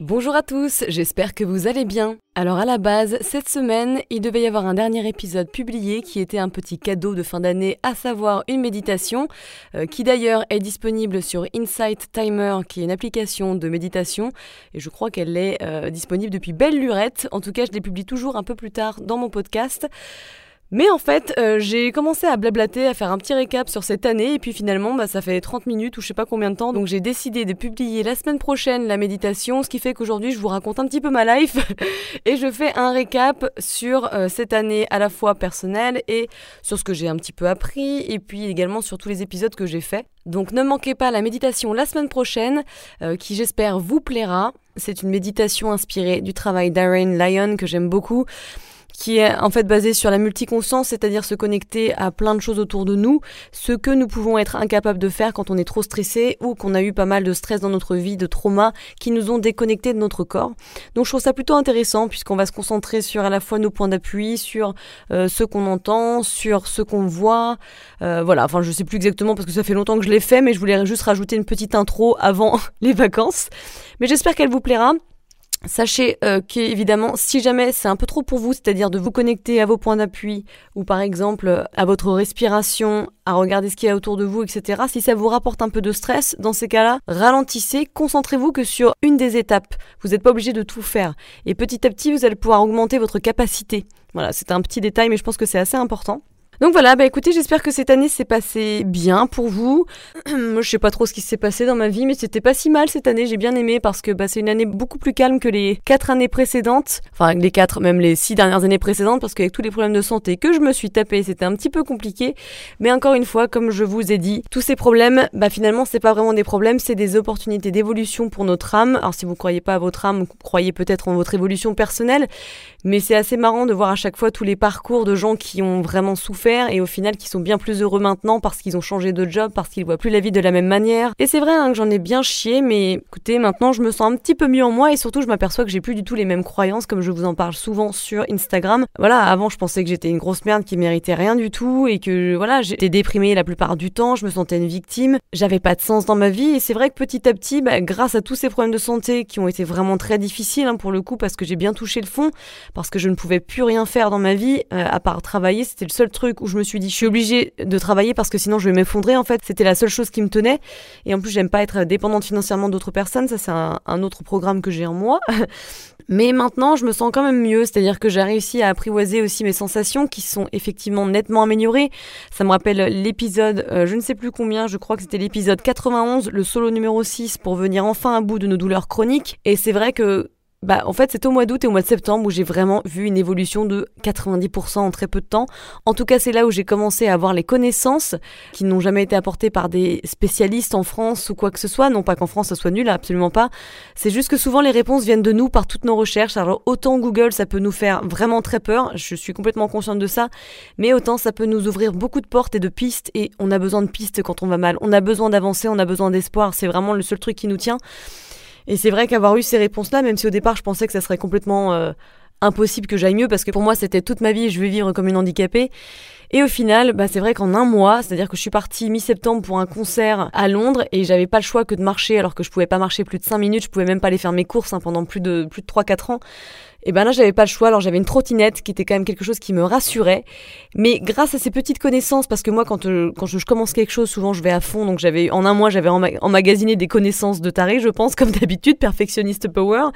Bonjour à tous, j'espère que vous allez bien. Alors à la base, cette semaine, il devait y avoir un dernier épisode publié qui était un petit cadeau de fin d'année, à savoir une méditation, euh, qui d'ailleurs est disponible sur Insight Timer, qui est une application de méditation, et je crois qu'elle est euh, disponible depuis belle lurette. En tout cas, je les publie toujours un peu plus tard dans mon podcast. Mais en fait, euh, j'ai commencé à blablater, à faire un petit récap sur cette année, et puis finalement, bah, ça fait 30 minutes ou je sais pas combien de temps, donc j'ai décidé de publier la semaine prochaine la méditation, ce qui fait qu'aujourd'hui, je vous raconte un petit peu ma life, et je fais un récap sur euh, cette année à la fois personnelle et sur ce que j'ai un petit peu appris, et puis également sur tous les épisodes que j'ai faits. Donc ne manquez pas la méditation la semaine prochaine, euh, qui j'espère vous plaira. C'est une méditation inspirée du travail d'Aaron Lyon que j'aime beaucoup qui est en fait basé sur la multiconscience, c'est-à-dire se connecter à plein de choses autour de nous, ce que nous pouvons être incapables de faire quand on est trop stressé ou qu'on a eu pas mal de stress dans notre vie, de traumas qui nous ont déconnectés de notre corps. Donc je trouve ça plutôt intéressant puisqu'on va se concentrer sur à la fois nos points d'appui, sur euh, ce qu'on entend, sur ce qu'on voit. Euh, voilà, enfin je sais plus exactement parce que ça fait longtemps que je l'ai fait, mais je voulais juste rajouter une petite intro avant les vacances. Mais j'espère qu'elle vous plaira. Sachez euh, qu'évidemment, si jamais c'est un peu trop pour vous, c'est-à-dire de vous connecter à vos points d'appui, ou par exemple à votre respiration, à regarder ce qu'il y a autour de vous, etc., si ça vous rapporte un peu de stress, dans ces cas-là, ralentissez, concentrez-vous que sur une des étapes. Vous n'êtes pas obligé de tout faire. Et petit à petit, vous allez pouvoir augmenter votre capacité. Voilà, c'est un petit détail, mais je pense que c'est assez important. Donc voilà, bah écoutez, j'espère que cette année s'est passée bien pour vous. Moi, je sais pas trop ce qui s'est passé dans ma vie, mais c'était pas si mal cette année. J'ai bien aimé parce que bah, c'est une année beaucoup plus calme que les quatre années précédentes. Enfin, les quatre, même les six dernières années précédentes, parce qu'avec tous les problèmes de santé que je me suis tapé, c'était un petit peu compliqué. Mais encore une fois, comme je vous ai dit, tous ces problèmes, bah finalement, c'est pas vraiment des problèmes, c'est des opportunités d'évolution pour notre âme. Alors si vous croyez pas à votre âme, vous croyez peut-être en votre évolution personnelle, mais c'est assez marrant de voir à chaque fois tous les parcours de gens qui ont vraiment souffert et au final qui sont bien plus heureux maintenant parce qu'ils ont changé de job, parce qu'ils voient plus la vie de la même manière. Et c'est vrai hein, que j'en ai bien chié, mais écoutez, maintenant je me sens un petit peu mieux en moi et surtout je m'aperçois que j'ai plus du tout les mêmes croyances comme je vous en parle souvent sur Instagram. Voilà, avant je pensais que j'étais une grosse merde qui méritait rien du tout et que voilà, j'étais déprimée la plupart du temps, je me sentais une victime, j'avais pas de sens dans ma vie et c'est vrai que petit à petit, bah, grâce à tous ces problèmes de santé qui ont été vraiment très difficiles hein, pour le coup parce que j'ai bien touché le fond, parce que je ne pouvais plus rien faire dans ma vie euh, à part travailler, c'était le seul truc où je me suis dit je suis obligée de travailler parce que sinon je vais m'effondrer en fait. C'était la seule chose qui me tenait. Et en plus j'aime pas être dépendante financièrement d'autres personnes. Ça c'est un, autre programme que j'ai en moi. Mais maintenant, je me sens quand même mieux, c'est-à-dire que j'ai réussi à apprivoiser aussi mes sensations qui sont effectivement nettement améliorées. Ça me rappelle l'épisode, euh, je ne sais plus combien, je crois que c'était l'épisode 91, le solo numéro 6 pour venir enfin à bout de nos douleurs chroniques. Et c'est vrai que bah, en fait, c'est au mois d'août et au mois de septembre où j'ai vraiment vu une évolution de 90% en très peu de temps. En tout cas, c'est là où j'ai commencé à avoir les connaissances qui n'ont jamais été apportées par des spécialistes en France ou quoi que ce soit. Non pas qu'en France ça soit nul, absolument pas. C'est juste que souvent les réponses viennent de nous par toutes nos recherches. Alors autant Google, ça peut nous faire vraiment très peur. Je suis complètement consciente de ça. Mais autant ça peut nous ouvrir beaucoup de portes et de pistes. Et on a besoin de pistes quand on va mal. On a besoin d'avancer, on a besoin d'espoir. C'est vraiment le seul truc qui nous tient. Et c'est vrai qu'avoir eu ces réponses-là, même si au départ je pensais que ça serait complètement euh, impossible que j'aille mieux, parce que pour moi c'était toute ma vie, je vais vivre comme une handicapée. Et au final, bah, c'est vrai qu'en un mois, c'est-à-dire que je suis partie mi-septembre pour un concert à Londres et j'avais pas le choix que de marcher alors que je pouvais pas marcher plus de 5 minutes, je pouvais même pas aller faire mes courses hein, pendant plus de, plus de 3-4 ans. Et ben là, j'avais pas le choix. Alors j'avais une trottinette qui était quand même quelque chose qui me rassurait. Mais grâce à ces petites connaissances, parce que moi, quand, euh, quand je, commence quelque chose, souvent je vais à fond. Donc j'avais en un mois, j'avais emmagasiné des connaissances de taré, je pense, comme d'habitude, perfectionniste power.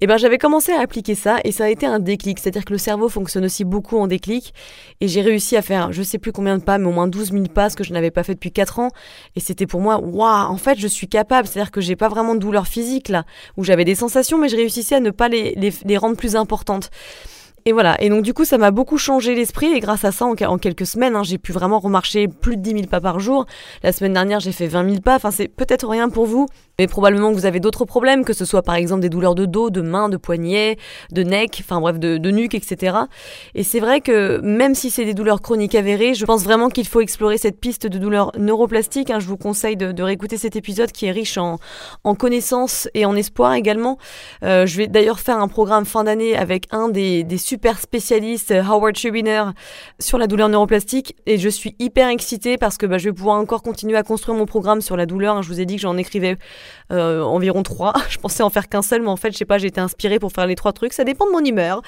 Et ben j'avais commencé à appliquer ça et ça a été un déclic. C'est-à-dire que le cerveau fonctionne aussi beaucoup en déclic. Et j'ai réussi à faire, je sais plus combien de pas, mais au moins 12 000 pas, ce que je n'avais pas fait depuis 4 ans. Et c'était pour moi, waouh, en fait, je suis capable. C'est-à-dire que j'ai pas vraiment de douleur physique là, où j'avais des sensations, mais je réussissais à ne pas les, les, les rendre plus importante. Et voilà, et donc du coup ça m'a beaucoup changé l'esprit et grâce à ça en, quelques semaines hein, j'ai pu vraiment remarcher plus de 10 000 pas par jour. La semaine dernière j'ai fait 20 000 pas, enfin c'est peut-être rien pour vous, Mais probablement que vous avez d'autres problèmes, que ce soit par exemple des douleurs de dos, de mains, de poignets, de neck, enfin bref, de, de nuque, etc. Et c'est vrai que même si c'est des douleurs chroniques avérées, je pense vraiment qu'il faut explorer cette piste de douleurs neuroplastiques. Hein. Je vous conseille de, de, réécouter cet épisode qui est riche en, en connaissances et en espoir également. Euh, je vais d'ailleurs faire un programme fin d'année avec un des, des super spécialistes, Howard Schubiner, sur la douleur neuroplastique. Et je suis hyper excitée parce que bah, je vais pouvoir encore continuer à construire mon programme sur la douleur. Hein. Je vous ai dit que j'en écrivais euh, environ trois. Je pensais en faire qu'un seul, mais en fait, je sais pas, j'ai été inspirée pour faire les trois trucs. Ça dépend de mon humeur.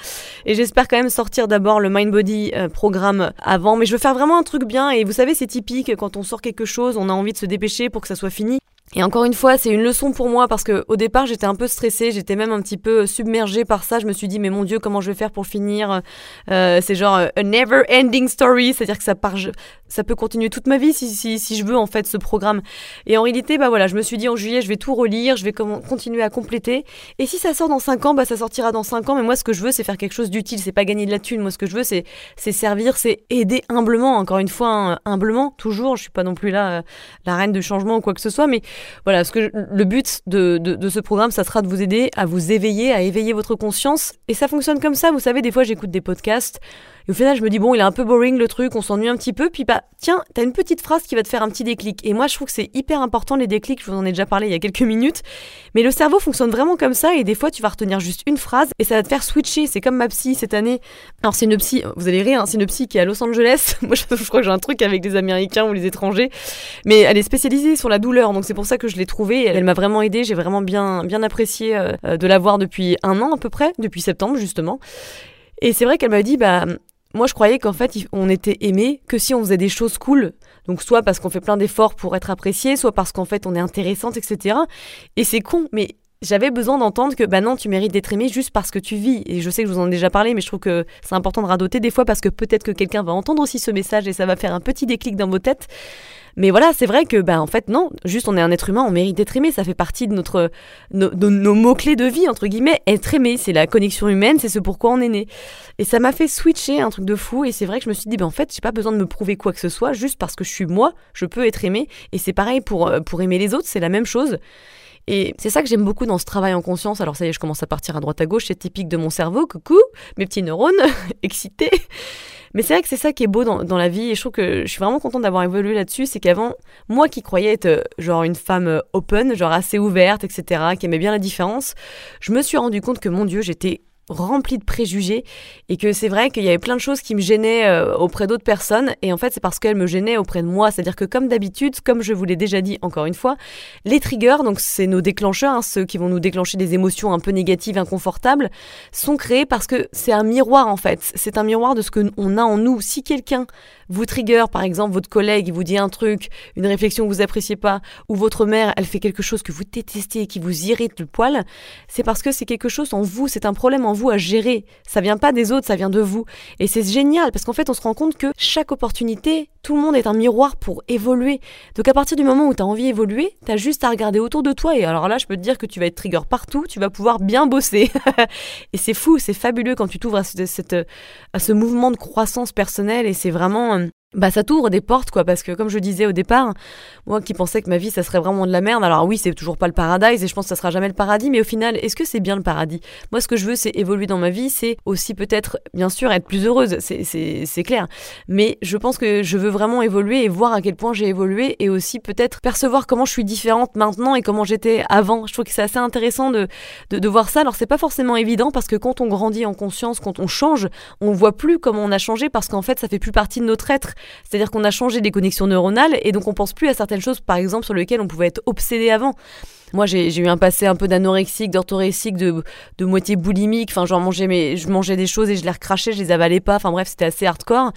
Et j'espère quand même sortir d'abord le Mind Body euh, programme avant. Mais je veux faire vraiment un truc bien. Et vous savez, c'est typique quand on sort quelque chose, on a envie de se dépêcher pour que ça soit fini. Et encore une fois, c'est une leçon pour moi parce que au départ, j'étais un peu stressée, j'étais même un petit peu submergée par ça. Je me suis dit, mais mon Dieu, comment je vais faire pour finir euh, C'est genre a never ending story, c'est-à-dire que ça part, ça peut continuer toute ma vie si, si, si, je veux en fait ce programme. Et en réalité, bah voilà, je me suis dit en juillet, je vais tout relire, je vais continuer à compléter. Et si ça sort dans 5 ans, bah ça sortira dans 5 ans. Mais moi, ce que je veux, c'est faire quelque chose d'utile. C'est pas gagner de la thune. Moi, ce que je veux, c'est servir, c'est aider humblement. Encore une fois, hein, humblement, toujours. Je suis pas non plus là euh, la reine de changement ou quoi que ce soit, mais voilà, ce que le but de, de, ce programme, ça sera de vous aider à vous éveiller, à éveiller votre conscience. Et ça fonctionne comme ça. Vous savez, des fois, j'écoute des podcasts. Et au final, je me dis, bon, il est un peu boring le truc, on s'ennuie un petit peu. Puis, bah, tiens, t'as une petite phrase qui va te faire un petit déclic. Et moi, je trouve que c'est hyper important les déclics. Je vous en ai déjà parlé il y a quelques minutes. Mais le cerveau fonctionne vraiment comme ça. Et des fois, tu vas retenir juste une phrase et ça va te faire switcher. C'est comme ma psy cette année. Alors, c'est une psy, vous allez rire, hein, c'est une psy qui est à Los Angeles. moi, je, crois que j'ai un truc avec les Américains ou les étrangers. Mais elle est spécialisée sur la douleur. Donc, c'est pour ça que je l'ai trouvée. Elle, m'a vraiment aidée. J'ai vraiment bien, bien apprécié euh, de la voir depuis un an à peu près, depuis septembre justement. Et c'est vrai qu'elle m'a dit, bah, moi, je croyais qu'en fait, on était aimé que si on faisait des choses cool. Donc, soit parce qu'on fait plein d'efforts pour être apprécié, soit parce qu'en fait, on est intéressante, etc. Et c'est con, mais j'avais besoin d'entendre que bah non, tu mérites d'être aimé juste parce que tu vis. Et je sais que je vous en ai déjà parlé, mais je trouve que c'est important de radoter des fois parce que peut-être que quelqu'un va entendre aussi ce message et ça va faire un petit déclic dans vos têtes. Mais voilà, c'est vrai que, ben, en fait, non, juste on est un être humain, on mérite d'être aimé, ça fait partie de notre, nos mots-clés de vie, entre guillemets. Être aimé, c'est la connexion humaine, c'est ce pourquoi on est né. Et ça m'a fait switcher un truc de fou, et c'est vrai que je me suis dit, ben, en fait, j'ai pas besoin de me prouver quoi que ce soit, juste parce que je suis moi, je peux être aimé. Et c'est pareil pour, euh, pour aimer les autres, c'est la même chose. Et c'est ça que j'aime beaucoup dans ce travail en conscience. Alors ça y est, je commence à partir à droite à gauche, c'est typique de mon cerveau. Coucou, mes petits neurones excités. Mais c'est vrai que c'est ça qui est beau dans, la vie et je trouve que je suis vraiment contente d'avoir évolué là-dessus. C'est qu'avant, moi qui croyais être euh, genre une femme euh, open, genre assez ouverte, etc., qui aimait bien la différence, je me suis rendu compte que mon Dieu, j'étais rempli de préjugés et que c'est vrai qu'il y avait plein de choses qui me gênaient euh, auprès d'autres personnes et en fait c'est parce qu'elles me gênaient auprès de moi. C'est-à-dire que comme d'habitude comme je vous l'ai déjà dit encore une fois les triggers donc c'est nos déclencheurs hein, ceux qui vont nous déclencher des émotions un peu négatives inconfortables sont créés parce que c'est un miroir en fait. C'est un miroir de ce que on a en nous. Si quelqu'un vous trigger, par exemple, votre collègue, vous dit un truc, une réflexion que vous appréciez pas, ou votre mère, elle fait quelque chose que vous détestez et qui vous irrite le poil, c'est parce que c'est quelque chose en vous, c'est un problème en à gérer. Ça vient pas des autres, ça vient de vous. Et c'est génial parce qu'en fait, on se rend compte que chaque opportunité, tout le monde est un miroir pour évoluer. Donc à partir du moment où tu as envie d'évoluer, tu as juste à regarder autour de toi et alors là, je peux te dire que tu vas être trigger partout, tu vas pouvoir bien bosser. et c'est fou, c'est fabuleux quand tu t'ouvres à, à ce mouvement de croissance personnelle et c'est vraiment bah ça t'ouvre des portes quoi parce que comme je disais au départ moi qui pensais que ma vie ça serait vraiment de la merde alors oui c'est toujours pas le paradis et je pense que ça sera jamais le paradis mais au final est-ce que c'est bien le paradis? Moi ce que je veux c'est évoluer dans ma vie c'est aussi peut-être bien sûr être plus heureuse c'est clair mais je pense que je veux vraiment évoluer et voir à quel point j'ai évolué et aussi peut-être percevoir comment je suis différente maintenant et comment j'étais avant. Je trouve que c'est assez intéressant de, de, de voir ça. Alors c'est pas forcément évident parce que quand on grandit en conscience quand on change on voit plus comment on a changé parce qu'en fait ça fait plus partie de notre être c'est-à-dire qu'on a changé des connexions neuronales et donc on pense plus à certaines choses, par exemple, sur lesquelles on pouvait être obsédé avant. Moi, j'ai eu un passé un peu d'anorexique, d'orthorexique, de, de moitié boulimique. Enfin, genre, mangeais je mangeais des choses et je les recrachais, je les avalais pas. Enfin, bref, c'était assez hardcore.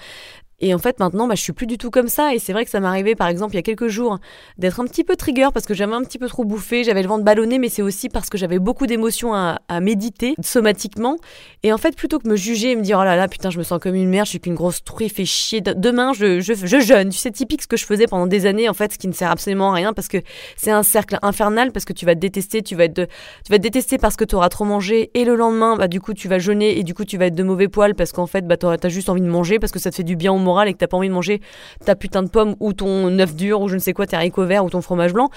Et en fait, maintenant, bah, je suis plus du tout comme ça. Et c'est vrai que ça m'est arrivé, par exemple, il y a quelques jours, d'être un petit peu trigger parce que j'avais un petit peu trop bouffé, j'avais le ventre ballonné, mais c'est aussi parce que j'avais beaucoup d'émotions à, méditer somatiquement. Et en fait, plutôt que me juger et me dire, oh là là, putain, je me sens comme une merde, je suis qu'une grosse truie, fait chier. Demain, je, je, je jeûne. Tu sais, typique ce que je faisais pendant des années, en fait, ce qui ne sert absolument à rien parce que c'est un cercle infernal parce que tu vas te détester, tu vas être, tu vas te détester parce que tu auras trop mangé et le lendemain, bah, du coup, tu vas jeûner et du coup, tu vas être de mauvais poils parce qu'en fait, bah, tu as juste envie de manger parce que ça te fait du bien au et que t'as pas envie de manger ta putain de pomme ou ton œuf dur ou je ne sais quoi, tes haricots verts ou ton fromage blanc.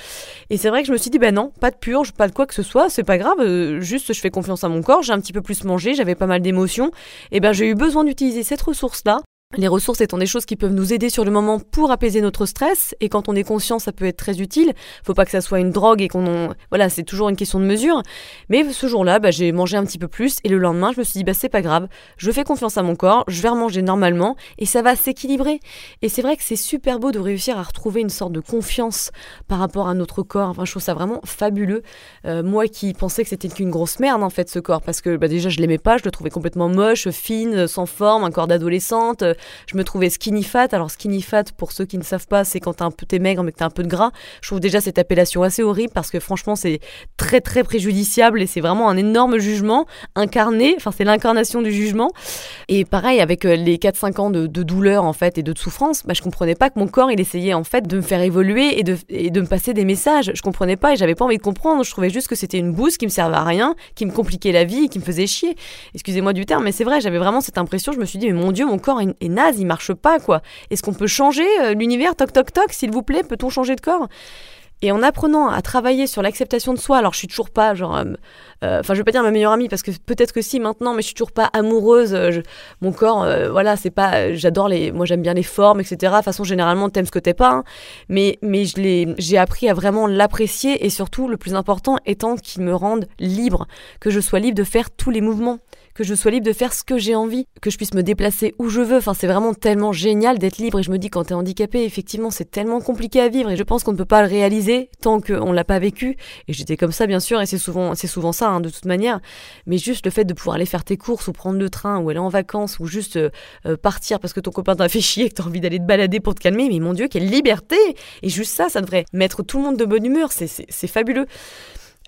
Et c'est vrai que je me suis dit, ben non, pas de purge, pas de quoi que ce soit, c'est pas grave, euh, juste je fais confiance à mon corps, j'ai un petit peu plus mangé, j'avais pas mal d'émotions, et ben j'ai eu besoin d'utiliser cette ressource-là les ressources étant des choses qui peuvent nous aider sur le moment pour apaiser notre stress, et quand on est conscient, ça peut être très utile. Faut pas que ça soit une drogue et qu'on, voilà, c'est toujours une question de mesure. Mais ce jour-là, bah, j'ai mangé un petit peu plus, et le lendemain, je me suis dit, bah, c'est pas grave, je fais confiance à mon corps, je vais remanger normalement, et ça va s'équilibrer. Et c'est vrai que c'est super beau de réussir à retrouver une sorte de confiance par rapport à notre corps. Enfin, je trouve ça vraiment fabuleux. Euh, moi qui pensais que c'était qu'une grosse merde, en fait, ce corps, parce que, bah, déjà, je l'aimais pas, je le trouvais complètement moche, fine, sans forme, un corps d'adolescente je me trouvais skinny fat. Alors skinny fat, pour ceux qui ne savent pas, c'est quand t'es un maigre mais que t'as un peu de gras. Je trouve déjà cette appellation assez horrible parce que franchement c'est très très préjudiciable et c'est vraiment un énorme jugement incarné. Enfin c'est l'incarnation du jugement. Et pareil avec euh, les 4-5 ans de, douleur en fait et de souffrance, bah, je comprenais pas que mon corps il essayait en fait de me faire évoluer et de, de me passer des messages. Je comprenais pas et j'avais pas envie de comprendre. Je trouvais juste que c'était une bouse qui me servait à rien, qui me compliquait la vie, qui me faisait chier. Excusez-moi du terme, mais c'est vrai, j'avais vraiment cette impression. Je me suis dit mais mon Dieu, mon corps est naze, il marche pas, quoi. Est-ce qu'on peut changer euh, l'univers? Toc, toc, toc, s'il vous plaît, peut-on changer de corps? Et en apprenant à travailler sur l'acceptation de soi, alors je suis toujours pas genre, euh, euh, enfin je vais pas dire ma meilleure amie parce que peut-être que si maintenant, mais je suis toujours pas amoureuse. mon corps, voilà, c'est pas, j'adore les, moi j'aime bien les formes, etc. De toute façon généralement t'aimes ce que t'es pas, hein. mais mais je l'ai, j'ai appris à vraiment l'apprécier et surtout le plus important étant qu'il me rende libre, que je sois libre de faire tous les mouvements que je sois libre de faire ce que j'ai envie, que je puisse me déplacer où je veux. Enfin, c'est vraiment tellement génial d'être libre. Et je me dis, quand t'es handicapé, effectivement, c'est tellement compliqué à vivre. Et je pense qu'on ne peut pas le réaliser tant qu'on l'a pas vécu. Et j'étais comme ça, bien sûr. Et c'est souvent, c'est souvent ça, hein, de toute manière. Mais juste le fait de pouvoir aller faire tes courses ou prendre le train ou aller en vacances ou juste euh, euh, partir parce que ton copain t'a fait chier et que t'as envie d'aller te balader pour te calmer. Mais mon Dieu, quelle liberté! Et juste ça, ça devrait mettre tout le monde de bonne humeur. C'est fabuleux.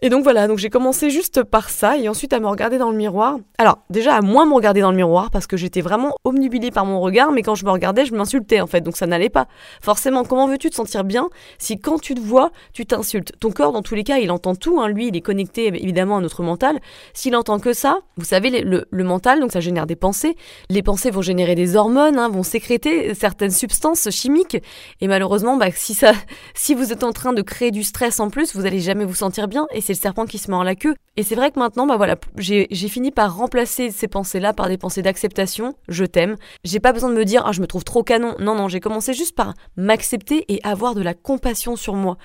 Et donc voilà, donc j'ai commencé juste par ça et ensuite à me regarder dans le miroir. Alors déjà à moins me regarder dans le miroir parce que j'étais vraiment omnubilée par mon regard, mais quand je me regardais, je m'insultais en fait, donc ça n'allait pas. Forcément, comment veux-tu te sentir bien si quand tu te vois, tu t'insultes? Ton corps, dans tous les cas, il entend tout, hein. lui, il est connecté évidemment à notre mental. S'il entend que ça, vous savez, le, mental, donc ça génère des pensées. Les pensées vont générer des hormones, hein, vont sécréter certaines substances chimiques, et malheureusement, bah, si ça, si vous êtes en train de créer du stress en plus, vous allez jamais vous sentir bien c'est le serpent qui se mord la queue. Et c'est vrai que maintenant, bah voilà, j'ai fini par remplacer ces pensées-là par des pensées d'acceptation. Je t'aime. J'ai pas besoin de me dire, ah, je me trouve trop canon. Non, non, j'ai commencé juste par m'accepter et avoir de la compassion sur moi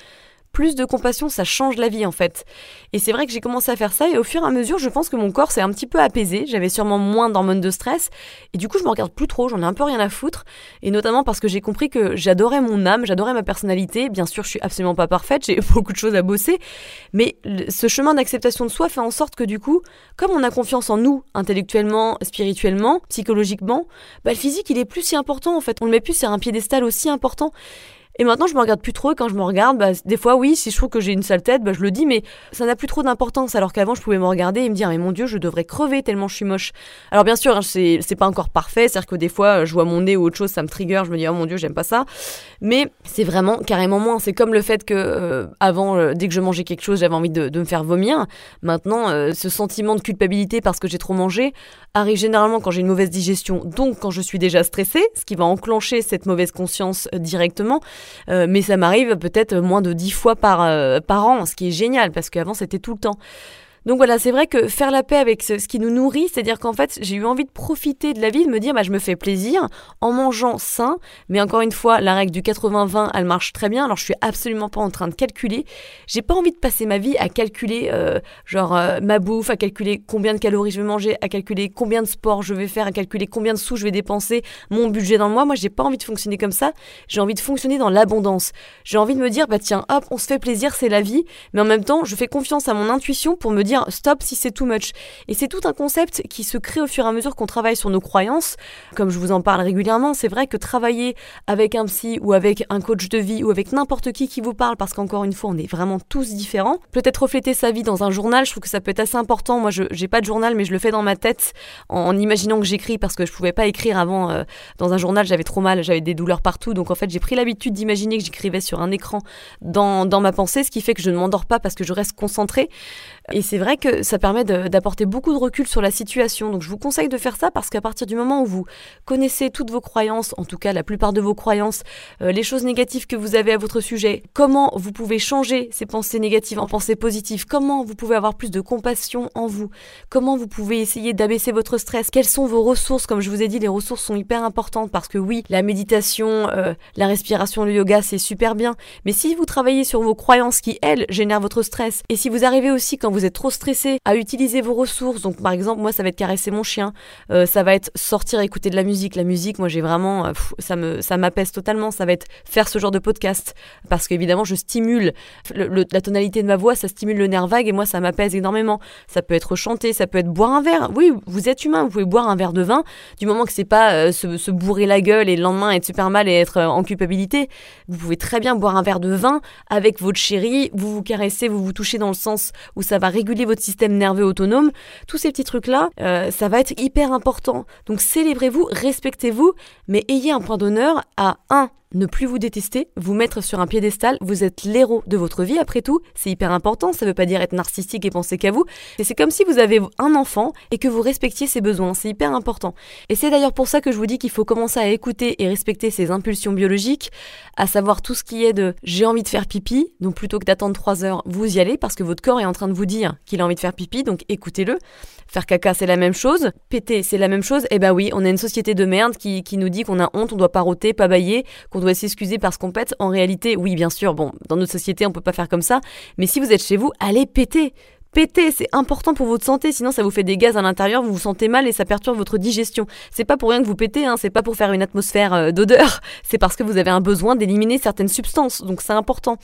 plus de compassion, ça change la vie en fait. Et c'est vrai que j'ai commencé à faire ça et au fur et à mesure, je pense que mon corps s'est un petit peu apaisé. J'avais sûrement moins d'hormones de stress et du coup, je me regarde plus trop, j'en ai un peu rien à foutre. Et notamment parce que j'ai compris que j'adorais mon âme, j'adorais ma personnalité. Bien sûr, je suis absolument pas parfaite, j'ai beaucoup de choses à bosser, mais ce chemin d'acceptation de soi fait en sorte que du coup, comme on a confiance en nous, intellectuellement, spirituellement, psychologiquement, bah, le physique il est plus si important en fait. On le met plus sur un piédestal aussi important. Et maintenant, je me regarde plus trop. quand je me regarde, bah, des fois, oui, si je trouve que j'ai une sale tête, bah, je le dis, mais ça n'a plus trop d'importance. Alors qu'avant, je pouvais me regarder et me dire, mais mon Dieu, je devrais crever tellement je suis moche. Alors, bien sûr, hein, c'est, pas encore parfait. C'est-à-dire que des fois, je vois mon nez ou autre chose, ça me trigger. Je me dis, oh mon Dieu, j'aime pas ça. Mais c'est vraiment carrément moins. C'est comme le fait que, euh, avant, euh, dès que je mangeais quelque chose, j'avais envie de, me faire vomir. Maintenant, euh, ce sentiment de culpabilité parce que j'ai trop mangé arrive généralement quand j'ai une mauvaise digestion. Donc, quand je suis déjà stressée, ce qui va enclencher cette mauvaise conscience directement. Euh, mais ça m'arrive peut-être moins de 10 fois par, euh, par an, ce qui est génial parce qu'avant c'était tout le temps. Donc voilà, c'est vrai que faire la paix avec ce, qui nous nourrit, c'est-à-dire qu'en fait, j'ai eu envie de profiter de la vie, de me dire, bah, je me fais plaisir en mangeant sain. Mais encore une fois, la règle du 80-20, elle marche très bien. Alors, je suis absolument pas en train de calculer. J'ai pas envie de passer ma vie à calculer, euh, genre, euh, ma bouffe, à calculer combien de calories je vais manger, à calculer combien de sport je vais faire, à calculer combien de sous je vais dépenser, mon budget dans le mois. Moi, j'ai pas envie de fonctionner comme ça. J'ai envie de fonctionner dans l'abondance. J'ai envie de me dire, bah, tiens, hop, on se fait plaisir, c'est la vie. Mais en même temps, je fais confiance à mon intuition pour me dire, stop si c'est too much. Et c'est tout un concept qui se crée au fur et à mesure qu'on travaille sur nos croyances. Comme je vous en parle régulièrement, c'est vrai que travailler avec un psy ou avec un coach de vie ou avec n'importe qui qui vous parle, parce qu'encore une fois, on est vraiment tous différents. Peut-être refléter sa vie dans un journal, je trouve que ça peut être assez important. Moi, je n'ai pas de journal, mais je le fais dans ma tête en, imaginant que j'écris parce que je pouvais pas écrire avant euh, dans un journal, j'avais trop mal, j'avais des douleurs partout. Donc en fait, j'ai pris l'habitude d'imaginer que j'écrivais sur un écran dans, dans ma pensée, ce qui fait que je ne m'endors pas parce que je reste concentrée. Et c'est vrai que ça permet d'apporter beaucoup de recul sur la situation. Donc je vous conseille de faire ça parce qu'à partir du moment où vous connaissez toutes vos croyances, en tout cas la plupart de vos croyances, euh, les choses négatives que vous avez à votre sujet, comment vous pouvez changer ces pensées négatives en pensées positives, comment vous pouvez avoir plus de compassion en vous, comment vous pouvez essayer d'abaisser votre stress, quelles sont vos ressources, comme je vous ai dit, les ressources sont hyper importantes parce que oui, la méditation, euh, la respiration, le yoga, c'est super bien, mais si vous travaillez sur vos croyances qui, elles, génèrent votre stress, et si vous arrivez aussi quand vous êtes trop stressé à utiliser vos ressources, donc par exemple, moi ça va être caresser mon chien, euh, ça va être sortir écouter de la musique, la musique, moi j'ai vraiment, euh, ça me, ça m'apaise totalement, ça va être faire ce genre de podcast, parce qu'évidemment je stimule la tonalité de ma voix, ça stimule le nerf vague, et moi ça m'apaise énormément. Ça peut être chanter, ça peut être boire un verre, oui, vous êtes humain, vous pouvez boire un verre de vin, du moment que c'est pas euh, se, bourrer la gueule et le lendemain être super mal et être en culpabilité, vous pouvez très bien boire un verre de vin avec votre chérie, vous vous caressez, vous vous touchez dans le sens où ça va réguler votre système nerveux autonome. Tous ces petits trucs-là, euh, ça va être hyper important. Donc célébrez-vous, respectez-vous, mais ayez un point d'honneur à 1 ne plus vous détester, vous mettre sur un piédestal, vous êtes l'héros de votre vie. Après tout, c'est hyper important, ça veut pas dire être narcissique et penser qu'à vous, et c'est comme si vous avez un enfant et que vous respectiez ses besoins, c'est hyper important. Et c'est d'ailleurs pour ça que je vous dis qu'il faut commencer à écouter et respecter ses impulsions biologiques, à savoir tout ce qui est de j'ai envie de faire pipi, donc plutôt que d'attendre 3 heures, vous y allez parce que votre corps est en train de vous dire qu'il a envie de faire pipi, donc écoutez-le. Faire caca, c'est la même chose, péter, c'est la même chose, et eh bah ben oui, on a une société de merde qui, nous dit qu'on a honte, on doit pas rôter, pas bailler, qu'on doit s'excuser parce qu'on pète. En réalité, oui, bien sûr, bon, dans notre société, on peut pas faire comme ça. Mais si vous êtes chez vous, allez péter. Péter, c'est important pour votre santé, sinon ça vous fait des gaz à l'intérieur, vous vous sentez mal et ça perturbe votre digestion. C'est pas pour rien que vous pétez, hein, c'est pas pour faire une atmosphère euh, d'odeur, c'est parce que vous avez un besoin d'éliminer certaines substances, donc c'est important.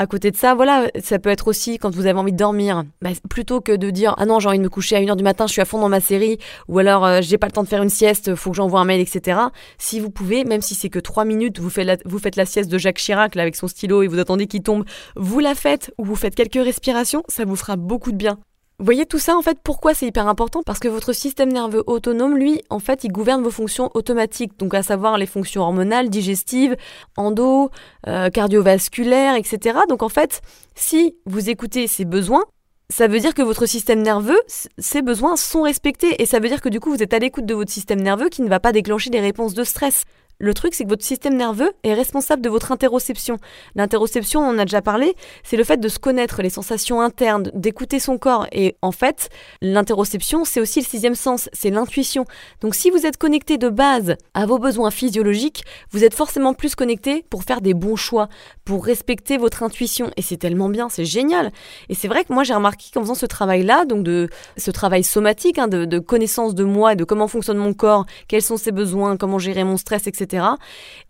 À côté de ça, voilà, ça peut être aussi quand vous avez envie de dormir, bah, plutôt que de dire ah non j'ai envie de me coucher à 1h du matin, je suis à fond dans ma série, ou alors euh, j'ai pas le temps de faire une sieste, faut que j'envoie un mail, etc. Si vous pouvez, même si c'est que 3 minutes, vous faites, la, vous faites la sieste de Jacques Chirac avec son stylo et vous attendez qu'il tombe, vous la faites ou vous faites quelques respirations, ça vous fera beaucoup de bien. Vous voyez tout ça en fait pourquoi c'est hyper important? Parce que votre système nerveux autonome, lui, en fait, il gouverne vos fonctions automatiques, donc à savoir les fonctions hormonales, digestives, endo, euh, cardiovasculaires, etc. Donc en fait, si vous écoutez ces besoins, ça veut dire que votre système nerveux, ses besoins sont respectés et ça veut dire que du coup vous êtes à l'écoute de votre système nerveux qui ne va pas déclencher des réponses de stress. Le truc, c'est que votre système nerveux est responsable de votre interoception. L'interoception, on en a déjà parlé, c'est le fait de se connaître, les sensations internes, d'écouter son corps. Et en fait, l'interoception, c'est aussi le sixième sens, c'est l'intuition. Donc si vous êtes connecté de base à vos besoins physiologiques, vous êtes forcément plus connecté pour faire des bons choix, pour respecter votre intuition. Et c'est tellement bien, c'est génial. Et c'est vrai que moi, j'ai remarqué qu'en faisant ce travail-là, donc de ce travail somatique, hein, de, de connaissance de moi et de comment fonctionne mon corps, quels sont ses besoins, comment gérer mon stress,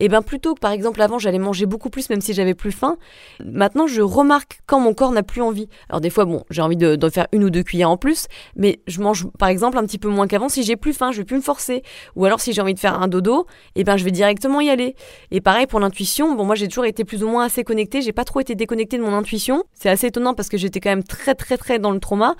et bien plutôt que par exemple avant j'allais manger beaucoup plus même si j'avais plus faim, maintenant je remarque quand mon corps n'a plus envie. Alors des fois bon j'ai envie de, faire une ou deux cuillères en plus, mais je mange par exemple un petit peu moins qu'avant si j'ai plus faim, je vais plus me forcer. Ou alors si j'ai envie de faire un dodo, et ben je vais directement y aller. Et pareil pour l'intuition, bon moi j'ai toujours été plus ou moins assez connectée, j'ai pas trop été déconnectée de mon intuition. C'est assez étonnant parce que j'étais quand même très très très dans le trauma,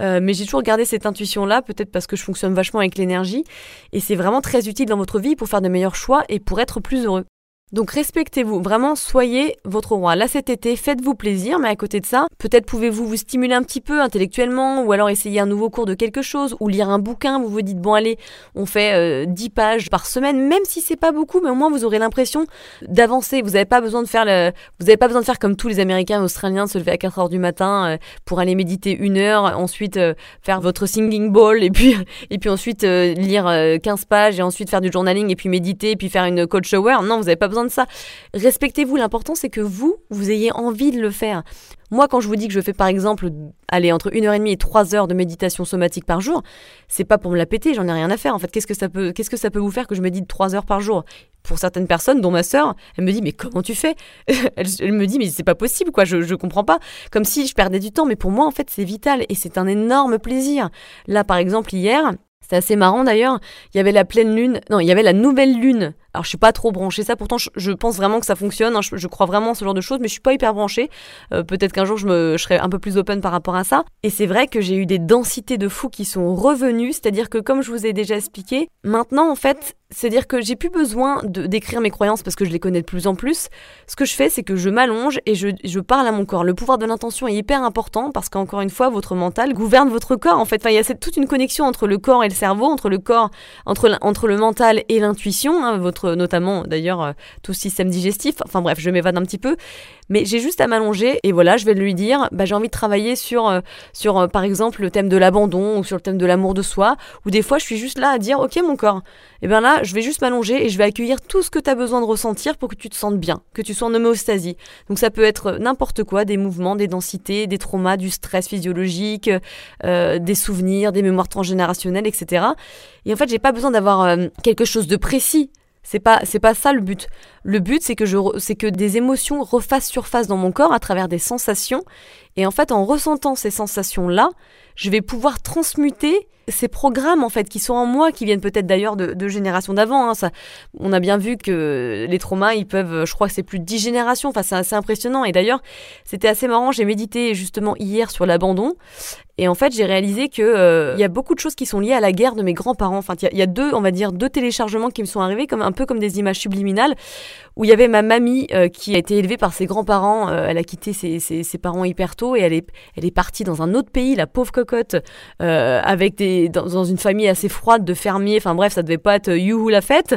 euh, mais j'ai toujours gardé cette intuition là, peut-être parce que je fonctionne vachement avec l'énergie, et c'est vraiment très utile dans votre vie pour faire de meilleurs choix et pour être plus heureux. Donc respectez-vous, vraiment soyez votre roi. Là cet été, faites-vous plaisir, mais à côté de ça, peut-être pouvez-vous vous stimuler un petit peu intellectuellement, ou alors essayer un nouveau cours de quelque chose, ou lire un bouquin, vous vous dites bon allez, on fait 10 euh, pages par semaine, même si c'est pas beaucoup, mais au moins vous aurez l'impression d'avancer. Vous n'avez pas besoin de faire le, vous pas besoin de faire comme tous les Américains et Australiens, se lever à 4 heures du matin euh, pour aller méditer une heure, ensuite euh, faire votre singing ball, et puis, et puis ensuite lire 15 pages, et ensuite faire du journaling, et puis méditer, et puis faire une cold shower. Non, vous n'avez pas besoin de ça. Respectez-vous. L'important, c'est que vous, vous ayez envie de le faire. Moi, quand je vous dis que je fais par exemple, aller entre 1h30 et 3 heures de méditation somatique par jour, c'est pas pour me la péter, j'en ai rien à faire. En fait, qu'est-ce que ça peut, qu'est-ce que ça peut vous faire que je médite 3 heures par jour? Pour certaines personnes, dont ma sœur, elle me dit mais comment tu fais? Elle, me dit mais c'est pas possible quoi, je, je comprends pas. Comme si je perdais du temps, mais pour moi en fait c'est vital et c'est un énorme plaisir. Là par exemple hier, c'était assez marrant d'ailleurs. Il y avait la pleine lune. Non, il y avait la nouvelle lune. Alors je suis pas trop branchée ça. Pourtant je, pense vraiment que ça fonctionne. Hein. Je, crois vraiment à ce genre de choses, mais je suis pas hyper branchée. Euh, peut-être qu'un jour je me serai un peu plus open par rapport à ça. Et c'est vrai que j'ai eu des densités de fous qui sont revenues. C'est-à-dire que comme je vous ai déjà expliqué, maintenant en fait C'est-à-dire que j'ai plus besoin de d'écrire mes croyances parce que je les connais de plus en plus. Ce que je fais, c'est que je m'allonge et je, je, parle à mon corps. Le pouvoir de l'intention est hyper important parce qu'encore une fois, votre mental gouverne votre corps. En fait, il y a toute une connexion entre le corps et le cerveau, entre le corps, entre, entre le mental et l'intuition, hein, votre notamment d'ailleurs euh, tout système digestif. Enfin bref, je m'évade un petit peu. Mais j'ai juste à m'allonger et voilà, je vais lui dire, bah, j'ai envie de travailler sur, euh, sur euh, par exemple le thème de l'abandon ou sur le thème de l'amour de soi. Ou des fois, je suis juste là à dire, ok mon corps, et bien là, je vais juste m'allonger et je vais accueillir tout ce que tu as besoin de ressentir pour que tu te sentes bien, que tu sois en homéostasie. Donc ça peut être n'importe quoi, des mouvements, des densités, des traumas, du stress physiologique, euh, des souvenirs, des mémoires transgénérationnelles, etc. Et en fait, j'ai pas besoin d'avoir euh, quelque chose de précis. C'est pas c'est pas ça le but. Le but c'est que je c'est que des émotions refassent surface dans mon corps à travers des sensations et en fait en ressentant ces sensations là, je vais pouvoir transmuter ces programmes en fait qui sont en moi, qui viennent peut-être d'ailleurs de, générations d'avant. Hein, on a bien vu que les traumas, ils peuvent, je crois que c'est plus de dix générations. Enfin, c'est assez impressionnant. Et d'ailleurs, c'était assez marrant. J'ai médité justement hier sur l'abandon. Et en fait, j'ai réalisé que euh, il y a beaucoup de choses qui sont liées à la guerre de mes grands-parents. Enfin, il y, a deux, on va dire, deux téléchargements qui me sont arrivés, comme un peu comme des images subliminales, où il y avait ma mamie euh, qui a été élevée par ses grands-parents. Euh, elle a quitté ses, ses, parents hyper tôt et elle est, elle est partie dans un autre pays, la pauvre cocotte, avec des dans, une famille assez froide de fermiers. Enfin bref, ça devait pas être youhou la fête.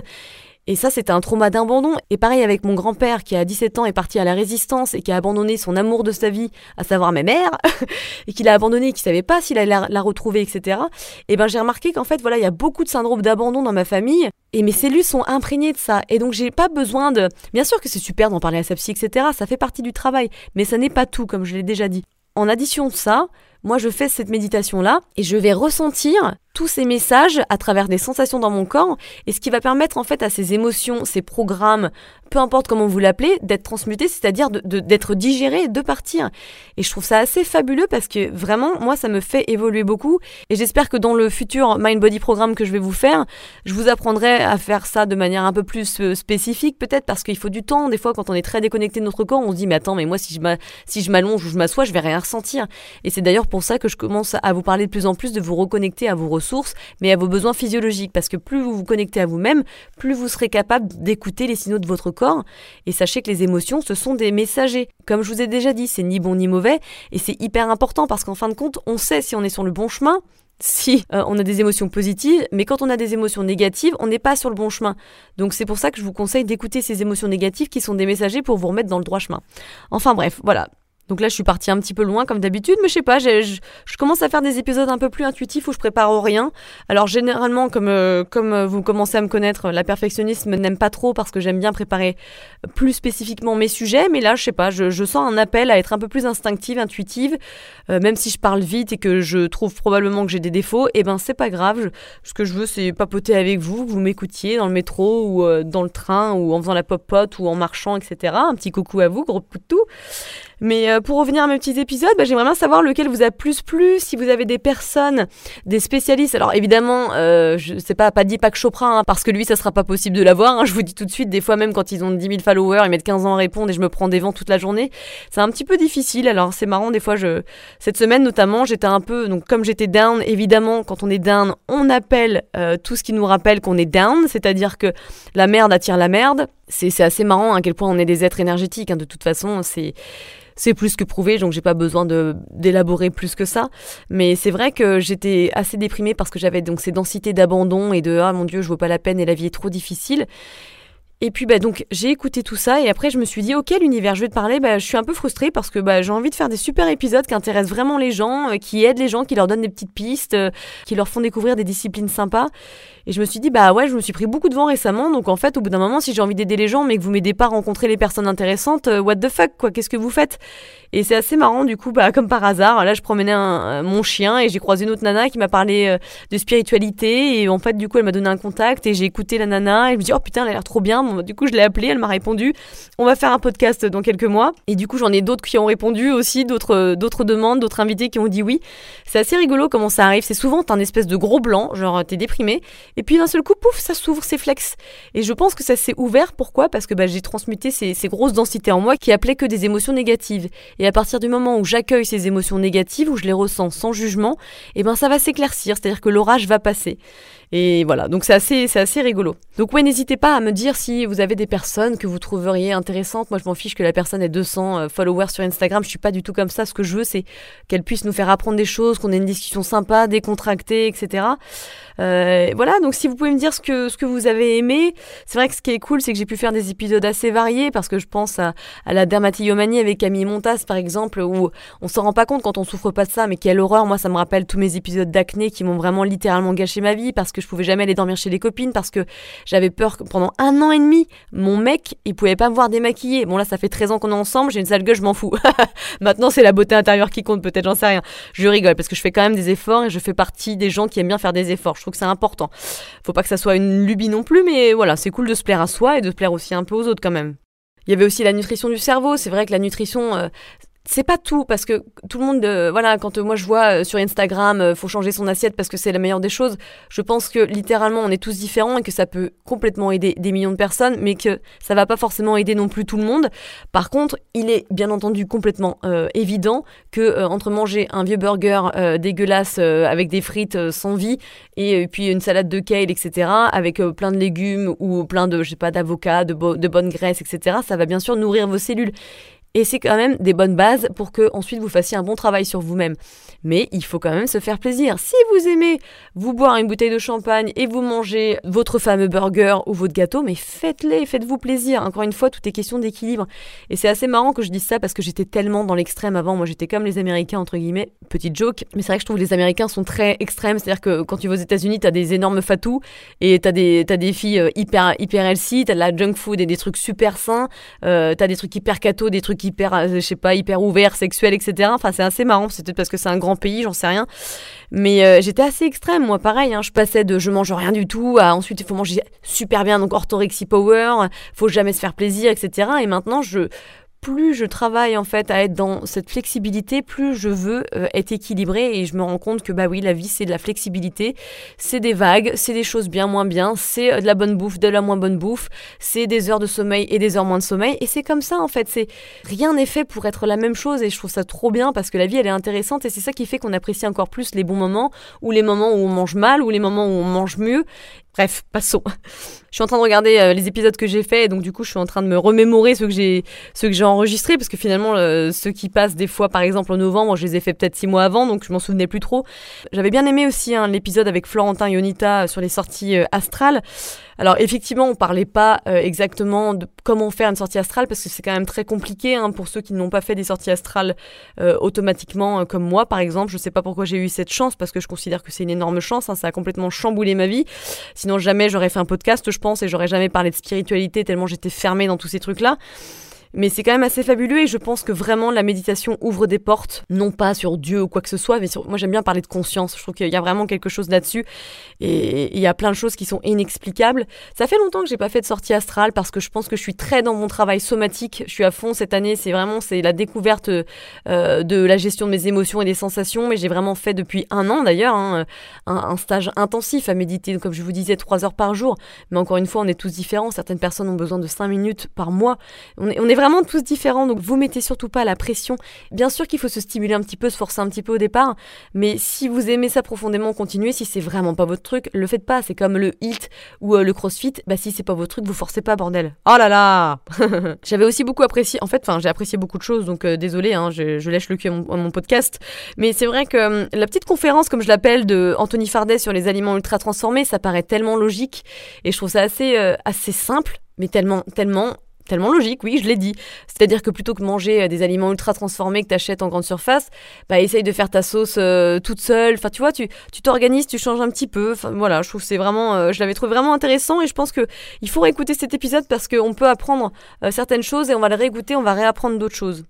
Et ça, c'était un trauma d'abandon. Et pareil avec mon grand-père qui, à 17 ans, est parti à la résistance et qui a abandonné son amour de sa vie, à savoir ma mère, et qu'il a abandonné, qui savait pas s'il allait la, retrouver, etc. Et ben, j'ai remarqué qu'en fait, voilà, il y a beaucoup de syndrome d'abandon dans ma famille. Et mes cellules sont imprégnées de ça. Et donc, j'ai pas besoin de. Bien sûr que c'est super d'en parler à sa psy, etc. Ça fait partie du travail. Mais ça n'est pas tout, comme je l'ai déjà dit. En addition de ça, moi je fais cette méditation-là et je vais ressentir tous ces messages à travers des sensations dans mon corps et ce qui va permettre en fait à ces émotions, ces programmes, peu importe comment vous l'appelez, d'être transmutés, c'est-à-dire d'être digérés, de partir. Et je trouve ça assez fabuleux parce que vraiment, moi, ça me fait évoluer beaucoup et j'espère que dans le futur Mind Body Programme que je vais vous faire, je vous apprendrai à faire ça de manière un peu plus euh, spécifique peut-être parce qu'il faut du temps. Des fois, quand on est très déconnecté de notre corps, on se dit mais attends, mais moi si je m'allonge ou je m'assois, je vais rien ressentir. Et c'est d'ailleurs pour ça que je commence à vous parler de plus en plus de vous reconnecter à vos ressources, mais à vos besoins physiologiques. Parce que plus vous vous connectez à vous-même, plus vous serez capable d'écouter les signaux de votre corps. Et sachez que les émotions, ce sont des messagers. Comme je vous ai déjà dit, c'est ni bon ni mauvais. Et c'est hyper important parce qu'en fin de compte, on sait si on est sur le bon chemin si euh, on a des émotions positives, mais quand on a des émotions négatives, on n'est pas sur le bon chemin. Donc c'est pour ça que je vous conseille d'écouter ces émotions négatives qui sont des messagers pour vous remettre dans le droit chemin. Enfin bref, voilà, donc là, je suis partie un petit peu loin comme d'habitude, mais je sais pas, je, je, commence à faire des épisodes un peu plus intuitifs où je prépare rien. Alors généralement, comme, euh, comme vous commencez à me connaître, la perfectionnisme n'aime pas trop parce que j'aime bien préparer plus spécifiquement mes sujets, mais là, je sais pas, je, je sens un appel à être un peu plus instinctive, intuitive, euh, même si je parle vite et que je trouve probablement que j'ai des défauts, et eh ben c'est pas grave. ce que je veux, c'est papoter avec vous, que vous m'écoutiez dans le métro ou euh, dans le train ou en faisant la pop-pot ou en marchant, etc. Un petit coucou à vous, gros poutou. Mais euh, pour revenir à mes petits épisodes, bah, j'aimerais bien savoir lequel vous a plus plu, si vous avez des personnes, des spécialistes. Alors évidemment, euh, je sais pas, pas dit que Chopra, hein, parce que lui, ça sera pas possible de l'avoir. Hein, je vous dis tout de suite, des fois même quand ils ont 10 000 followers, ils mettent 15 ans à répondre et je me prends des vents toute la journée. C'est un petit peu difficile. Alors c'est marrant, des fois, je cette semaine notamment, j'étais un peu, donc comme j'étais down, évidemment, quand on est down, on appelle euh, tout ce qui nous rappelle qu'on est down, c'est-à-dire que la merde attire la merde. C'est assez marrant à quel point on est des êtres énergétiques. Hein, de toute façon, c'est c'est plus que prouvé, donc j'ai pas besoin d'élaborer plus que ça. Mais c'est vrai que j'étais assez déprimée parce que j'avais donc ces densités d'abandon et de ah mon dieu, je vois pas la peine et la vie est trop difficile. Et puis bah donc j'ai écouté tout ça et après je me suis dit ok l'univers je vais te parler bah je suis un peu frustrée parce que bah j'ai envie de faire des super épisodes qui intéressent vraiment les gens, euh, qui aident les gens, qui leur donnent des petites pistes, euh, qui leur font découvrir des disciplines sympas. Et je me suis dit bah ouais je me suis pris beaucoup de vent récemment donc en fait au bout d'un moment si j'ai envie d'aider les gens mais que vous m'aidez pas à rencontrer les personnes intéressantes, euh, what the fuck quoi qu'est-ce que vous faites? Et c'est assez marrant du coup bah comme par hasard là je promenais un, mon chien et j'ai croisé une autre nana qui m'a parlé de spiritualité et en fait du coup elle m'a donné un contact et j'ai écouté la nana et je me dis oh putain elle a l'air trop bien Bon, du coup, je l'ai appelée, elle m'a répondu. On va faire un podcast dans quelques mois. Et du coup, j'en ai d'autres qui ont répondu aussi, d'autres, d'autres demandes, d'autres invités qui ont dit oui. C'est assez rigolo comment ça arrive. C'est souvent un espèce de gros blanc, genre t'es déprimé, et puis d'un seul coup, pouf, ça s'ouvre, c'est flex. Et je pense que ça s'est ouvert. Pourquoi? Parce que bah, j'ai transmuté ces, grosses densités en moi qui appelaient que des émotions négatives. Et à partir du moment où j'accueille ces émotions négatives, où je les ressens sans jugement, et eh ben ça va s'éclaircir, c'est-à-dire que l'orage va passer. Et voilà, donc c'est assez, c'est assez rigolo. Donc ouais, n'hésitez pas à me dire si vous avez des personnes que vous trouveriez intéressantes. Moi, je m'en fiche que la personne ait 200 euh, followers sur Instagram. Je suis pas du tout comme ça. Ce que je veux, c'est qu'elle puisse nous faire apprendre des choses, qu'on ait une discussion sympa, décontractée, etc. Euh, voilà, donc si vous pouvez me dire ce que, ce que vous avez aimé. C'est vrai que ce qui est cool, c'est que j'ai pu faire des épisodes assez variés parce que je pense à, la dermatillomanie avec Camille Montas, par exemple, où on s'en rend pas compte quand on souffre pas de ça, mais quelle horreur. Moi, ça me rappelle tous mes épisodes d'acné qui m'ont vraiment littéralement gâché ma vie parce que je pouvais jamais aller dormir chez les copines parce que j'avais peur que pendant un an et demi, mon mec, il pouvait pas me voir démaquillée. Bon, là, ça fait 13 ans qu'on est ensemble, j'ai une sale gueule, je m'en fous. Maintenant, c'est la beauté intérieure qui compte, peut-être, j'en sais rien. Je rigole parce que je fais quand même des efforts et je fais partie des gens qui aiment bien faire des efforts que c'est important. Faut pas que ça soit une lubie non plus, mais voilà, c'est cool de se plaire à soi et de se plaire aussi un peu aux autres quand même. Il y avait aussi la nutrition du cerveau. C'est vrai que la nutrition, euh, c'est pas tout parce que tout le monde euh, voilà quand euh, moi je vois euh, sur Instagram faut changer son assiette parce que c'est la meilleure des choses je pense que littéralement on est tous différents et que ça peut complètement aider des millions de personnes mais que ça va pas forcément aider non plus tout le monde. Par contre il est bien entendu complètement évident que entre manger un vieux burger dégueulasse avec des frites sans vie et puis une salade de kale etc avec plein de légumes ou plein de je sais pas d'avocats de, de bonnes graisses etc ça va bien sûr nourrir vos cellules et c'est quand même des bonnes bases pour que ensuite vous fassiez un bon travail sur vous-même. Mais il faut quand même se faire plaisir. Si vous aimez vous boire une bouteille de champagne et vous manger votre fameux burger ou votre gâteau, mais faites-les, faites-vous plaisir. Encore une fois, tout est question d'équilibre. Et c'est assez marrant que je dise ça parce que j'étais tellement dans l'extrême avant. Moi, j'étais comme les Américains, entre guillemets. Petite joke. Mais c'est vrai que je trouve que les Américains sont très extrêmes. C'est-à-dire que quand tu vas aux États-Unis, t'as des énormes fatous et t'as des, as des filles euh, hyper, hyper healthy, t'as de la junk food et des trucs super sains, euh, t'as des trucs hyper cato, des trucs hyper, euh, je sais pas, hyper ouvert, sexuel, etc. Enfin, c'est assez marrant. C'est peut-être parce que c'est un grand pays, j'en sais rien. Mais euh, j'étais assez extrême, moi, pareil. Hein, je passais de je mange rien du tout à ensuite il faut manger super bien, donc orthorexie power, faut jamais se faire plaisir, etc. Et maintenant, je plus je travaille en fait à être dans cette flexibilité, plus je veux euh, être équilibré et je me rends compte que bah oui, la vie c'est de la flexibilité, c'est des vagues, c'est des choses bien moins bien, c'est euh, de la bonne bouffe, de la moins bonne bouffe, c'est des heures de sommeil et des heures moins de sommeil. Et c'est comme ça en fait, c'est rien n'est fait pour être la même chose et je trouve ça trop bien parce que la vie elle est intéressante et c'est ça qui fait qu'on apprécie encore plus les bons moments ou les moments où on mange mal ou les moments où on mange mieux. Bref, passons. Je suis en train de regarder euh, les épisodes que j'ai faits, et donc du coup, je suis en train de me remémorer ceux que j'ai, ceux que j'ai enregistrés, parce que finalement, euh, ceux qui passent des fois, par exemple en novembre, je les ai fait peut-être six mois avant, donc je m'en souvenais plus trop. J'avais bien aimé aussi hein, l'épisode avec Florentin Yonita sur les sorties euh, astrales. Alors effectivement, on parlait pas euh, exactement de comment faire une sortie astrale parce que c'est quand même très compliqué hein, pour ceux qui n'ont pas fait des sorties astrales euh, automatiquement, euh, comme moi par exemple. Je sais pas pourquoi j'ai eu cette chance parce que je considère que c'est une énorme chance. Hein, ça a complètement chamboulé ma vie. Sinon jamais j'aurais fait un podcast, et j'aurais jamais parlé de spiritualité tellement j'étais fermée dans tous ces trucs là. Mais c'est quand même assez fabuleux et je pense que vraiment la méditation ouvre des portes, non pas sur Dieu ou quoi que ce soit, mais sur... moi j'aime bien parler de conscience. Je trouve qu'il y a vraiment quelque chose là-dessus et il y a plein de choses qui sont inexplicables. Ça fait longtemps que j'ai pas fait de sortie astrale parce que je pense que je suis très dans mon travail somatique. Je suis à fond cette année. C'est vraiment c'est la découverte euh, de la gestion de mes émotions et des sensations. Mais j'ai vraiment fait depuis un an d'ailleurs hein, un, stage intensif à méditer, comme je vous disais, trois heures par jour. Mais encore une fois, on est tous différents. Certaines personnes ont besoin de cinq minutes par mois. On est, on est vraiment tous différents, donc vous mettez surtout pas la pression. Bien sûr qu'il faut se stimuler un petit peu, se forcer un petit peu au départ, mais si vous aimez ça profondément, continuez. Si c'est vraiment pas votre truc, le faites pas. C'est comme le HIT ou euh, le CrossFit. Bah si c'est pas votre truc, vous forcez pas, bordel. Oh là là J'avais aussi beaucoup apprécié. En fait, enfin, j'ai apprécié beaucoup de choses, donc euh, désolé, hein, je, lèche le cul à mon, podcast. Mais c'est vrai que euh, la petite conférence, comme je l'appelle, de Anthony Fardet sur les aliments ultra transformés, ça paraît tellement logique et je trouve ça assez assez simple mais tellement, tellement tellement logique, oui, je l'ai dit. C'est-à-dire que plutôt que manger euh, des aliments ultra transformés que tu achètes en grande surface, bah essaye de faire ta sauce euh, toute seule. Enfin, tu vois, tu tu t'organises, tu changes un petit peu. Enfin, voilà, je trouve c'est vraiment euh, je l'avais trouvé vraiment intéressant et je pense que il faut réécouter cet épisode parce qu'on peut apprendre certaines choses et on va le réécouter, on va réapprendre d'autres choses.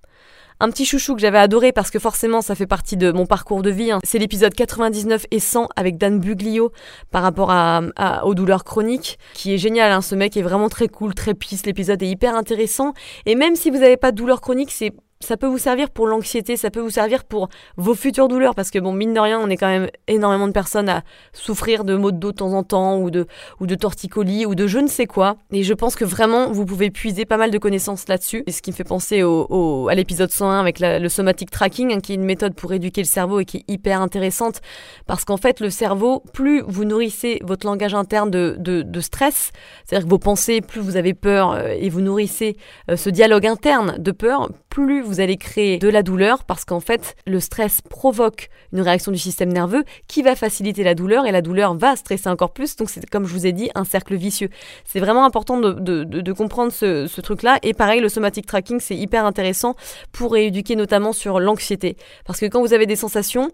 Un petit chouchou que j'avais adoré parce que forcément ça fait partie de mon parcours de vie, hein. c'est l'épisode 99 et 100 avec Dan Buglio par rapport à, aux douleurs chroniques, qui est génial, hein. ce mec est vraiment très cool, très pisse, l'épisode est hyper intéressant, et même si vous n'avez pas de douleurs chroniques, c'est ça peut vous servir pour l'anxiété, ça peut vous servir pour vos futures douleurs, parce que bon, mine de rien, on est quand même énormément de personnes à souffrir de maux de dos de temps en temps, ou de, ou de torticolis, ou de je ne sais quoi. Et je pense que vraiment, vous pouvez puiser pas mal de connaissances là-dessus. Et ce qui me fait penser au, à l'épisode 101 avec le somatic tracking, hein, qui est une méthode pour éduquer le cerveau et qui est hyper intéressante, parce qu'en fait, le cerveau, plus vous nourrissez votre langage interne de, de, de stress, c'est-à-dire que vos pensées, plus vous avez peur, euh, et vous nourrissez euh, ce dialogue interne de peur, plus allez créer de la douleur parce qu'en fait, le stress provoque une réaction du système nerveux qui va faciliter la douleur et la douleur va stresser encore plus. Donc c'est comme je vous ai dit, un cercle vicieux. C'est vraiment important de, comprendre ce, truc-là. Et pareil, le somatic tracking, c'est hyper intéressant pour éduquer notamment sur l'anxiété. Parce que quand vous avez des sensations,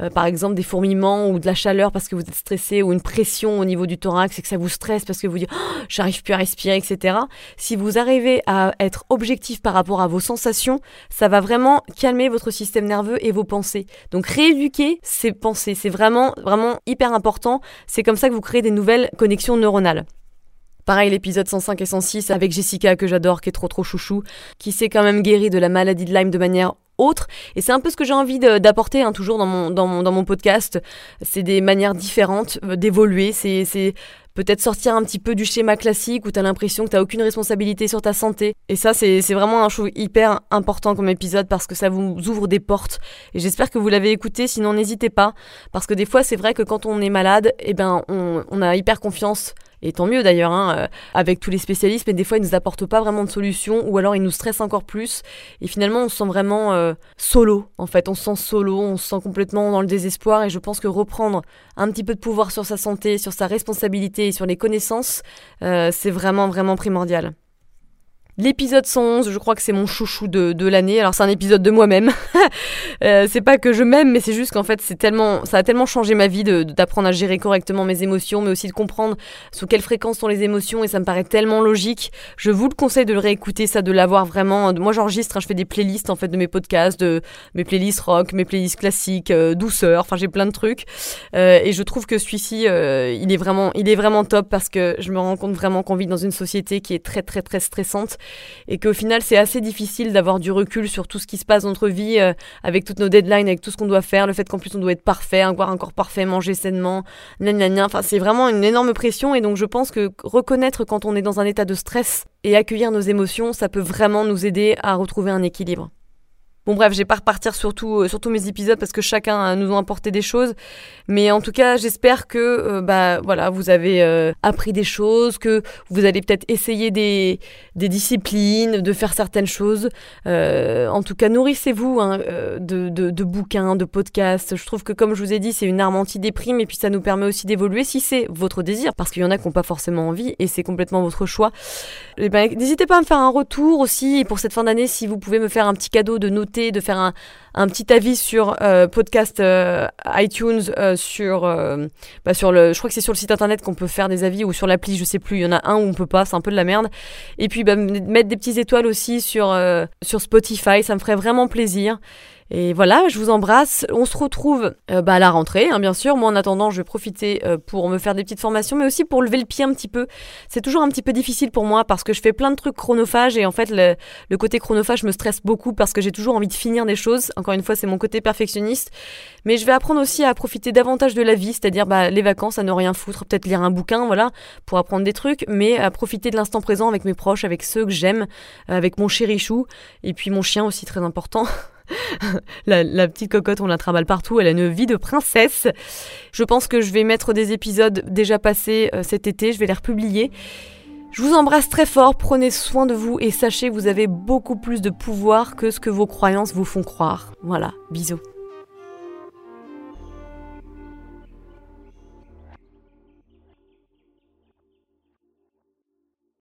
euh, par exemple des fourmillements ou de la chaleur parce que vous êtes stressé ou une pression au niveau du thorax et que ça vous stresse parce que vous dites oh, j'arrive plus à respirer, etc. Si vous arrivez à être objectif par rapport à vos sensations, ça va vraiment calmer votre système nerveux et vos pensées. Donc rééduquer ces pensées, c'est vraiment vraiment hyper important. C'est comme ça que vous créez des nouvelles connexions neuronales. Pareil, l'épisode 105 et 106 avec Jessica que j'adore, qui est trop trop chouchou, qui s'est quand même guérie de la maladie de Lyme de manière Et c'est un peu ce que j'ai envie d'apporter hein, toujours dans mon, dans, mon, dans mon podcast. C'est des manières différentes euh, d'évoluer. C'est peut-être sortir un petit peu du schéma classique où tu as l'impression que tu aucune responsabilité sur ta santé. Et ça, c'est vraiment un chose hyper important comme épisode parce que ça vous ouvre des portes. Et j'espère que vous l'avez écouté, sinon n'hésitez pas. Parce que des fois, c'est vrai que quand on est malade, eh ben, on, on a hyper confiance et tant mieux d'ailleurs, hein, euh, avec tous les spécialistes, mais des fois ils nous apportent pas vraiment de solution, ou alors ils nous stressent encore plus, et finalement on se sent vraiment euh, solo, en fait, on se sent solo, on se sent complètement dans le désespoir, et je pense que reprendre un petit peu de pouvoir sur sa santé, sur sa responsabilité et sur les connaissances, euh, c'est vraiment vraiment primordial. L'épisode 111, je crois que c'est mon chouchou de, de l'année. Alors c'est un épisode de moi-même. euh, c'est pas que je m'aime, mais c'est juste qu'en fait c'est tellement, ça a tellement changé ma vie d'apprendre à gérer correctement mes émotions, mais aussi de comprendre sous quelle fréquence sont les émotions. Et ça me paraît tellement logique. Je vous le conseille de le réécouter, ça, de l'avoir vraiment. Moi j'enregistre, hein, je fais des playlists en fait de mes podcasts, de mes playlists rock, mes playlists classiques, euh, douceur. Enfin j'ai plein de trucs. Euh, et je trouve que celui-ci, euh, il est vraiment, il est vraiment top parce que je me rends compte vraiment qu'on vit dans une société qui est très très très stressante et qu'au final c'est assez difficile d'avoir du recul sur tout ce qui se passe dans notre vie euh, avec toutes nos deadlines, avec tout ce qu'on doit faire, le fait qu'en plus on doit être parfait, avoir un corps parfait, manger sainement, gna enfin c'est vraiment une énorme pression et donc je pense que reconnaître quand on est dans un état de stress et accueillir nos émotions, ça peut vraiment nous aider à retrouver un équilibre. Bon bref, je vais pas repartir sur, euh, sur tous mes épisodes parce que chacun euh, nous a apporté des choses. Mais en tout cas, j'espère que euh, bah, voilà, vous avez appris des choses, que vous allez peut-être essayer des, des, disciplines, de faire certaines choses. en tout cas, nourrissez-vous hein, de, de, de, bouquins, de podcasts. Je trouve que comme je vous ai dit, c'est une arme anti-déprime et puis ça nous permet aussi d'évoluer si c'est votre désir. Parce qu'il y en a qui n'ont pas forcément envie et c'est complètement votre choix. Eh ben, n'hésitez pas à me faire un retour aussi pour cette fin d'année si vous pouvez me faire un petit cadeau de noter de faire un, un petit avis sur euh, podcast euh, iTunes, euh, sur, bah, sur le, je crois que c'est sur le site internet qu'on peut faire des avis ou sur l'appli, je sais plus. Il y en a un où on peut pas, c'est un peu de la merde. Et puis bah, mettre des petites étoiles aussi sur, sur Spotify, ça me ferait vraiment plaisir. Et voilà, je vous embrasse. On se retrouve euh, bah, à la rentrée, hein, bien sûr. Moi, en attendant, je vais profiter euh, pour me faire des petites formations, mais aussi pour lever le pied un petit peu. C'est toujours un petit peu difficile pour moi parce que je fais plein de trucs chronophages et en fait, le, côté chronophage me stresse beaucoup parce que j'ai toujours envie de finir des choses. Encore une fois, c'est mon côté perfectionniste. Mais je vais apprendre aussi à profiter davantage de la vie, c'est-à-dire bah, les vacances, à ne rien foutre, peut-être lire un bouquin, voilà, pour apprendre des trucs, mais à profiter de l'instant présent avec mes proches, avec ceux que j'aime, avec mon chérichou et puis mon chien aussi très important. la, petite cocotte, on la travaille partout, elle a une vie de princesse. Je pense que je vais mettre des épisodes déjà passés euh, cet été, je vais les republier. Je vous embrasse très fort, prenez soin de vous et sachez que vous avez beaucoup plus de pouvoir que ce que vos croyances vous font croire. Voilà, bisous.